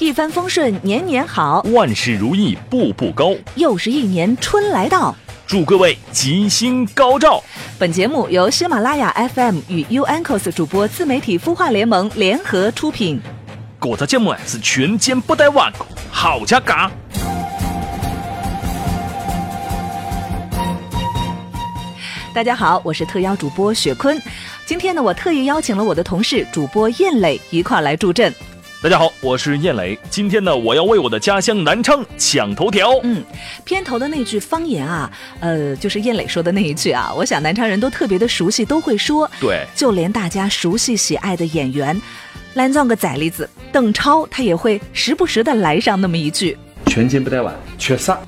一帆风顺年年好，万事如意步步高。又是一年春来到，祝各位吉星高照。本节目由喜马拉雅 FM 与 U Anchors 主播自媒体孵化联盟联合出品。这个节目是全间不带完的，好家嘎！大家好，我是特邀主播雪坤。今天呢，我特意邀请了我的同事主播燕磊一块来助阵。大家好，我是燕磊。今天呢，我要为我的家乡南昌抢头条。嗯，片头的那句方言啊，呃，就是燕磊说的那一句啊，我想南昌人都特别的熟悉，都会说。对，就连大家熟悉喜爱的演员，蓝藏个崽栗子邓超，他也会时不时的来上那么一句。全金不带碗，缺啥？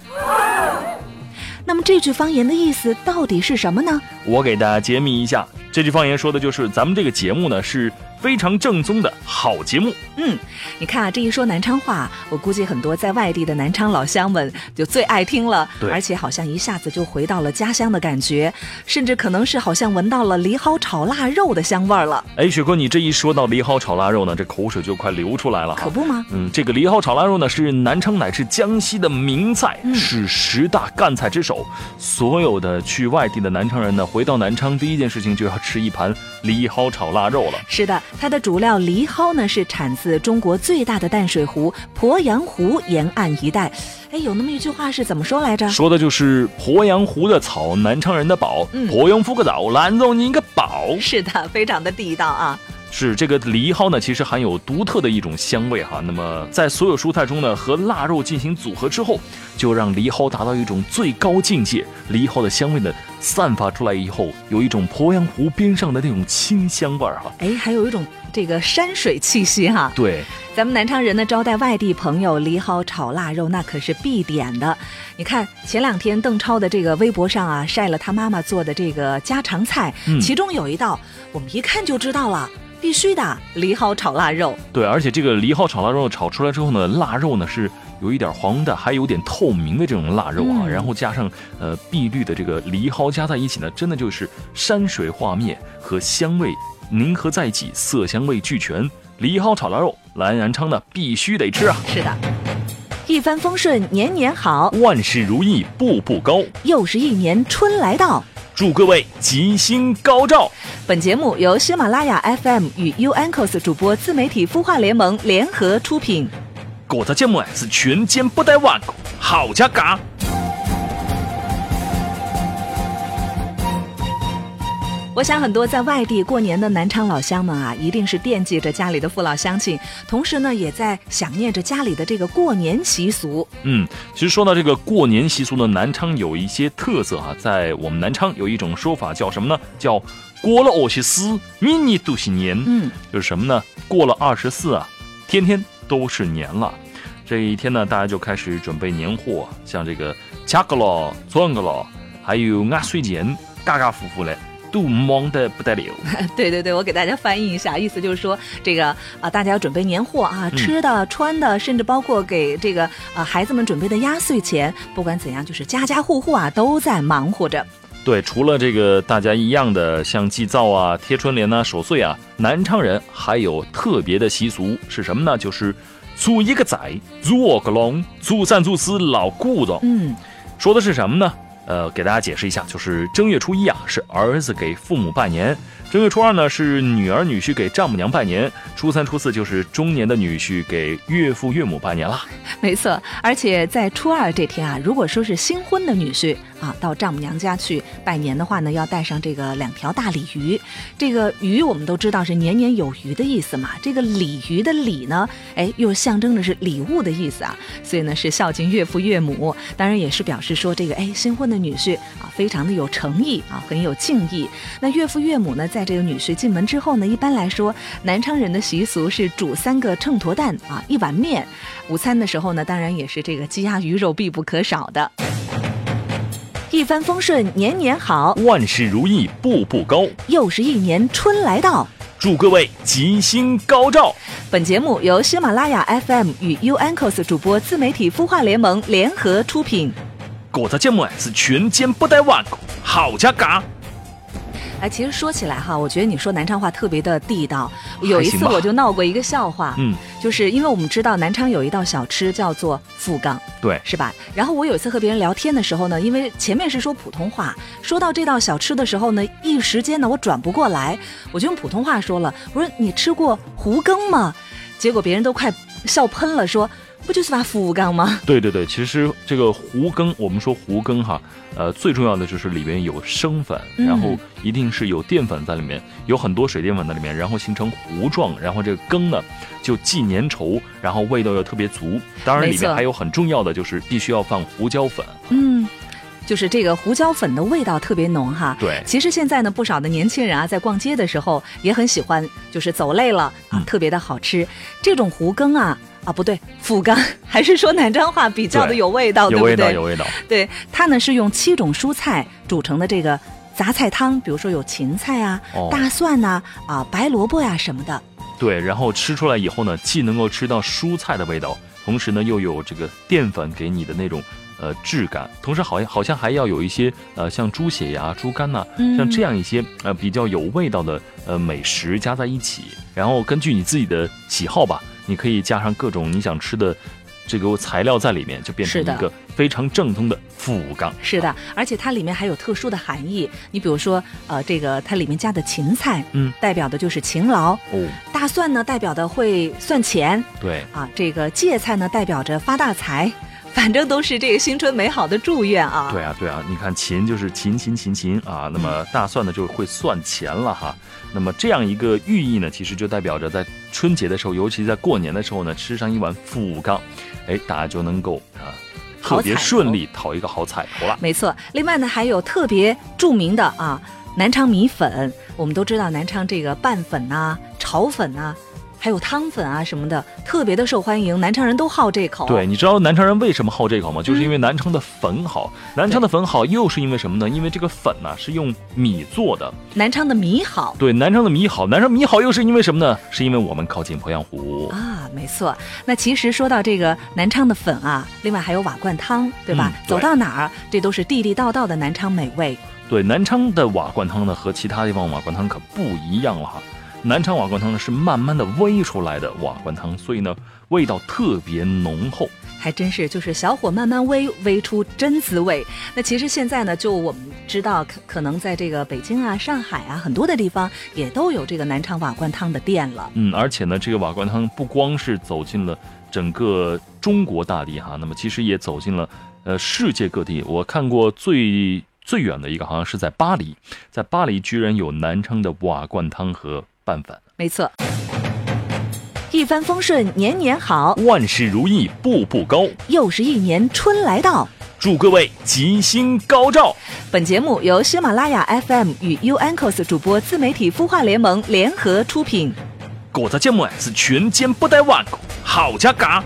那么这句方言的意思到底是什么呢？我给大家揭秘一下，这句方言说的就是咱们这个节目呢是非常正宗的好节目。嗯，你看啊，这一说南昌话，我估计很多在外地的南昌老乡们就最爱听了，对而且好像一下子就回到了家乡的感觉，甚至可能是好像闻到了藜蒿炒腊肉的香味儿了，哎，雪哥，你这一说到藜蒿炒腊肉呢，这口水就快流出来了。可不吗？嗯，这个藜蒿炒腊肉呢是南昌乃至江西的名菜，嗯是十大干菜之首。所有的去外地的南昌人呢，回到南昌第一件事情就要吃一盘藜蒿炒腊肉了。是的，它的主料藜蒿呢是产自中国最大的淡水湖鄱阳湖沿岸一带。哎，有那么一句话是怎么说来着？说的就是鄱阳湖的草，南昌人的宝；嗯鄱阳湖个枣，兰州你个宝。是的，非常的地道啊。是这个藜蒿呢，其实含有独特的一种香味哈。那么在所有蔬菜中呢，和腊肉进行组合之后，就让藜蒿达到一种最高境界。藜蒿的香味呢，散发出来以后，有一种鄱阳湖边上的那种清香味儿哈。哎，还有一种这个山水气息哈。对，咱们南昌人呢，招待外地朋友，藜蒿炒腊肉那可是必点的。你看前两天邓超的这个微博上啊，晒了他妈妈做的这个家常菜，嗯其中有一道我们一看就知道了，必须的藜蒿炒腊肉。对，而且这个藜蒿炒腊肉炒出来之后呢，腊肉呢是有一点黄的，还有点透明的这种腊肉啊，嗯然后加上呃碧绿的这个藜蒿加在一起呢，真的就是山水画面和香味凝合在一起，色香味俱全。藜蒿炒腊肉，来南昌呢必须得吃啊！是的，一帆风顺年年好，万事如意步步高，又是一年春来到。祝各位吉星高照。本节目由喜马拉雅 FM 与 U Ancos 主播自媒体孵化联盟联合出品。这个节目是全间不带完的，好家嘎！我想很多在外地过年的南昌老乡们啊，一定是惦记着家里的父老乡亲，同时呢，也在想念着家里的这个过年习俗。嗯，其实说到这个过年习俗呢，南昌有一些特色哈、在我们南昌有一种说法叫什么呢？叫过了二十四，年年都是年。嗯，就是什么呢？过了二十四啊，天天都是年了。这一天呢，大家就开始准备年货，像这个掐个咯、钻个咯，还有压岁钱，嘎嘎呼呼嘞，都忙的不得了。对对对，我给大家翻译一下，意思就是说，这个啊，大家要准备年货啊，吃的、穿的，甚至包括给这个啊孩子们准备的压岁钱，不管怎样，就是家家户户啊都在忙活着。对，除了这个大家一样的像祭灶啊、贴春联呐、守岁啊，南昌人还有特别的习俗是什么呢？就是租一个仔，初二个龙，初三、初四老顾着。嗯，说的是什么呢？呃，给大家解释一下，就是正月初一啊，是儿子给父母拜年；正月初二呢，是女儿女婿给丈母娘拜年；初三、初四就是中年的女婿给岳父岳母拜年了。没错，而且在初二这天啊，如果说是新婚的女婿啊，到丈母娘家去拜年的话呢，要带上这个两条大鲤鱼。这个鱼我们都知道是年年有余的意思嘛，这个鲤鱼的鲤呢，哎，又象征的是礼物的意思啊，所以呢是孝敬岳父岳母，当然也是表示说这个哎新婚的女婿啊，非常的有诚意啊，很有敬意。那岳父岳母呢，在这个女婿进门之后呢，一般来说，南昌人的习俗是煮三个秤砣蛋啊，一碗面。午餐的时候呢，当然也是这个鸡鸭鱼肉必不可少的。一帆风顺年年好，万事如意步步高，又是一年春来到。祝各位吉星高照。本节目由喜马拉雅 FM 与 U Anchors 主播自媒体孵化联盟联合出品。这个节目是全间不带完的，好家嘎！哎，其实说起来哈，我觉得你说南昌话特别的地道。有一次我就闹过一个笑话，嗯，就是因为我们知道南昌有一道小吃叫做富冈，对，是吧？然后我有一次和别人聊天的时候呢，因为前面是说普通话，说到这道小吃的时候呢，一时间呢我转不过来，我就用普通话说了，我说你吃过胡羹吗？结果别人都快笑喷了，说不就是把富冈吗？对对对，其实这个胡羹，我们说胡羹哈，呃，最重要的就是里面有生粉，嗯然后一定是有淀粉在里面，有很多水淀粉在里面，然后形成糊状，然后这个羹呢就既粘稠，然后味道又特别足。当然里面还有很重要的就是必须要放胡椒粉，嗯，就是这个胡椒粉的味道特别浓哈。对其实现在呢，不少的年轻人啊，在逛街的时候也很喜欢，就是走累了啊，嗯特别的好吃。这种胡羹啊，啊不对，福冈，还是说南昌话比较的有味道，有味道，对不对？有味道。对，它呢是用七种蔬菜煮成的这个杂菜汤，比如说有芹菜啊、哦大蒜呐、啊、白萝卜呀、什么的。对，然后吃出来以后呢，既能够吃到蔬菜的味道，同时呢又有这个淀粉给你的那种呃质感，同时好像好像还要有一些呃像猪血呀、猪肝呐、嗯像这样一些呃比较有味道的呃美食加在一起，然后根据你自己的喜好吧，你可以加上各种你想吃的这个材料在里面，就变成一个非常正宗的富冈。是的，而且它里面还有特殊的含义。你比如说，呃，这个它里面加的芹菜，嗯，代表的就是勤劳；哦，大蒜呢，代表的会算钱对，啊；这个芥菜呢，代表着发大财。反正都是这个新春美好的祝愿啊。对啊，对啊，你看勤就是勤勤勤勤啊，那么大蒜呢就会算钱了哈。那么这样一个寓意呢，其实就代表着在春节的时候，尤其在过年的时候呢，吃上一碗富冈，哎，大家就能够啊特别顺利讨一个好彩头了。没错，另外呢，还有特别著名的啊，南昌米粉。我们都知道南昌这个拌粉呐、炒粉呐、还有汤粉啊什么的，特别的受欢迎，南昌人都好这口。对，你知道南昌人为什么好这口吗？就是因为南昌的粉好。南昌的粉好，又是因为什么呢？因为这个粉呢、是用米做的。南昌的米好对，南昌的米好，南昌米好又是因为什么呢？是因为我们靠近鄱阳湖。啊，没错。那其实说到这个南昌的粉啊，另外还有瓦罐汤，对吧？嗯对走到哪儿，这都是地地道道的南昌美味。对，南昌的瓦罐汤呢和其他地方瓦罐汤可不一样了哈。南昌瓦罐汤呢是慢慢的煨出来的瓦罐汤，所以呢味道特别浓厚。还真是，就是小火慢慢煨，煨出真滋味。那其实现在呢，就我们知道，可可能在这个北京啊、上海啊很多的地方也都有这个南昌瓦罐汤的店了。嗯，而且呢，这个瓦罐汤不光是走进了整个中国大地哈，那么其实也走进了呃世界各地。我看过最最远的一个好像是在巴黎，在巴黎居然有南昌的瓦罐汤和拌粉。没错，一帆风顺，年年好，万事如意，步步高，又是一年春来到。祝各位吉星高照。本节目由喜马拉雅 FM 与 U Anchors 主播自媒体孵化联盟联合出品。我的节目是全间不带弯，好家嘎！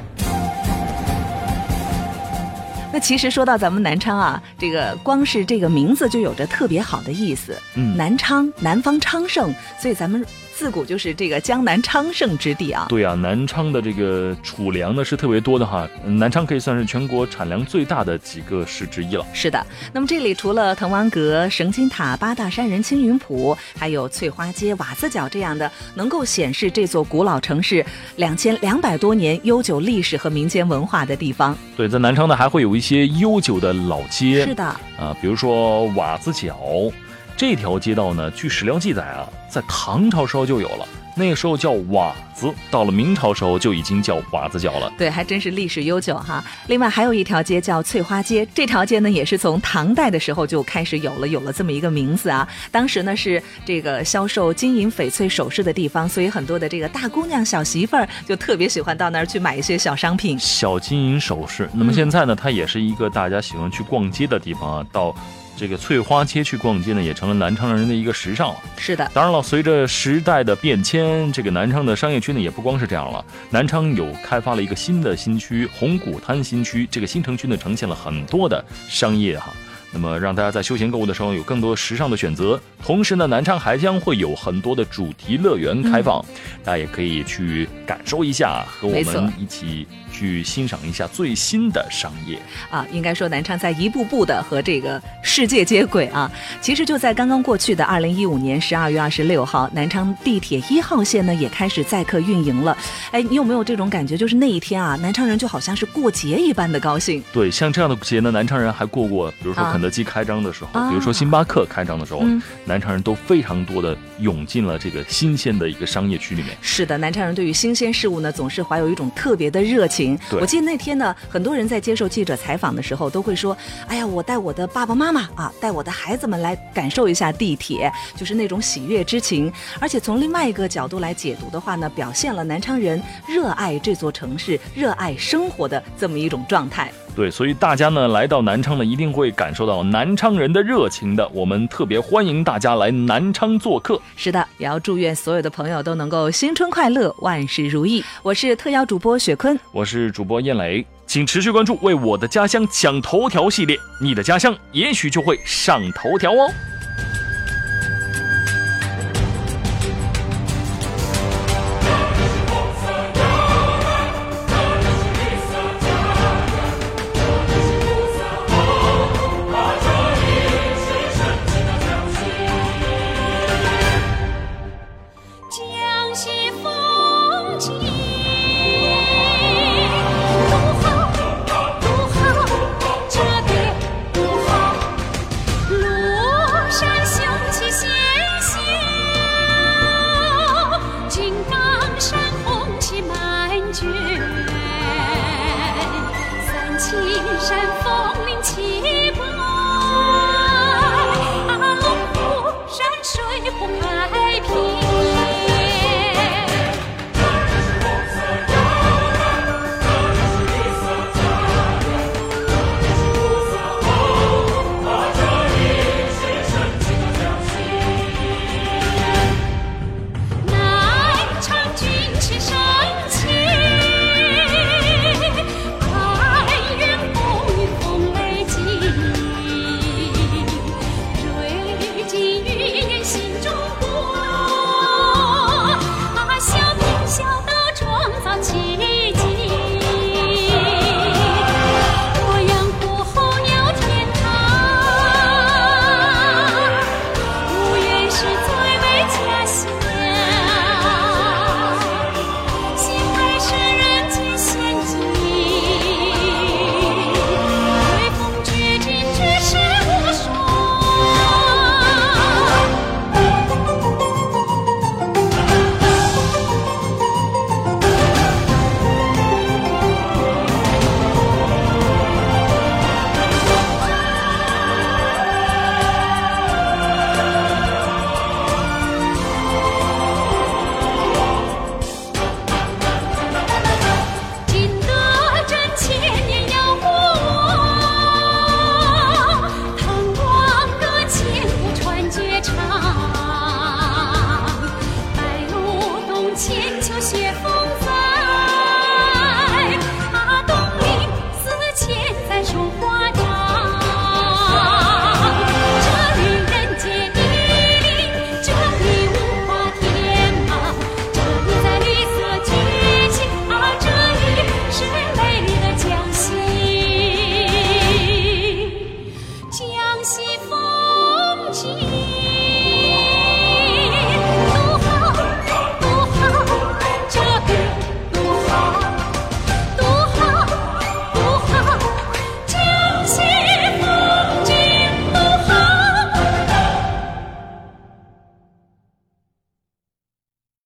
那其实说到咱们南昌啊，这个光是这个名字就有着特别好的意思。嗯南昌，南方昌盛，所以咱们自古就是这个江南昌盛之地啊。对啊，南昌的这个储粮呢是特别多的哈，嗯南昌可以算是全国产粮最大的几个市之一了。是的，那么这里除了滕王阁、绳金塔、八大山人青云谱，还有翠花街、瓦子角这样的能够显示这座古老城市两千两百多年悠久历史和民间文化的地方。对，在南昌呢还会有一些悠久的老街，是的，啊，比如说瓦子角这条街道呢，据史料记载啊，在唐朝时候就有了，那个时候叫瓦子，到了明朝时候就已经叫瓦子角了。对，还真是历史悠久哈。另外还有一条街叫翠花街，这条街呢也是从唐代的时候就开始有了，有了这么一个名字啊。当时呢是这个销售金银翡翠首饰的地方，所以很多的这个大姑娘、小媳妇儿就特别喜欢到那儿去买一些小商品。小金银首饰，那么现在呢，它也是一个大家喜欢去逛街的地方啊。到这个翠花街去逛街呢，也成了南昌人的一个时尚了。是的，当然了，随着时代的变迁，这个南昌的商业区呢也不光是这样了。南昌有开发了一个新的新区——红谷滩新区。这个新城区呢，呈现了很多的商业哈。那么让大家在休闲购物的时候有更多时尚的选择。同时呢，南昌还将会有很多的主题乐园开放，大家也可以去感受一下，和我们一起去欣赏一下最新的商业。啊，应该说南昌在一步步的和这个世界接轨啊。其实就在刚刚过去的二零一五年十二月二十六号，南昌地铁一号线呢也开始载客运营了。哎，你有没有这种感觉？就是那一天啊，南昌人就好像是过节一般的高兴。对，像这样的节呢，南昌人还过过，比如说啊肯德基开张的时候，啊比如说星巴克开张的时候，嗯南昌人都非常多的涌进了这个新鲜的一个商业区里面。是的，南昌人对于新鲜事物呢，总是怀有一种特别的热情。我记得那天呢，很多人在接受记者采访的时候，都会说：“哎呀，我带我的爸爸妈妈啊，带我的孩子们来感受一下地铁，就是那种喜悦之情。”而且从另外一个角度来解读的话呢，表现了南昌人热爱这座城市、热爱生活的这么一种状态。对，所以大家呢来到南昌呢，一定会感受到南昌人的热情的。我们特别欢迎大家来南昌做客。是的，也要祝愿所有的朋友都能够新春快乐，万事如意。我是特邀主播雪坤，我是主播燕磊，请持续关注《为我的家乡抢头条》系列，你的家乡也许就会上头条哦。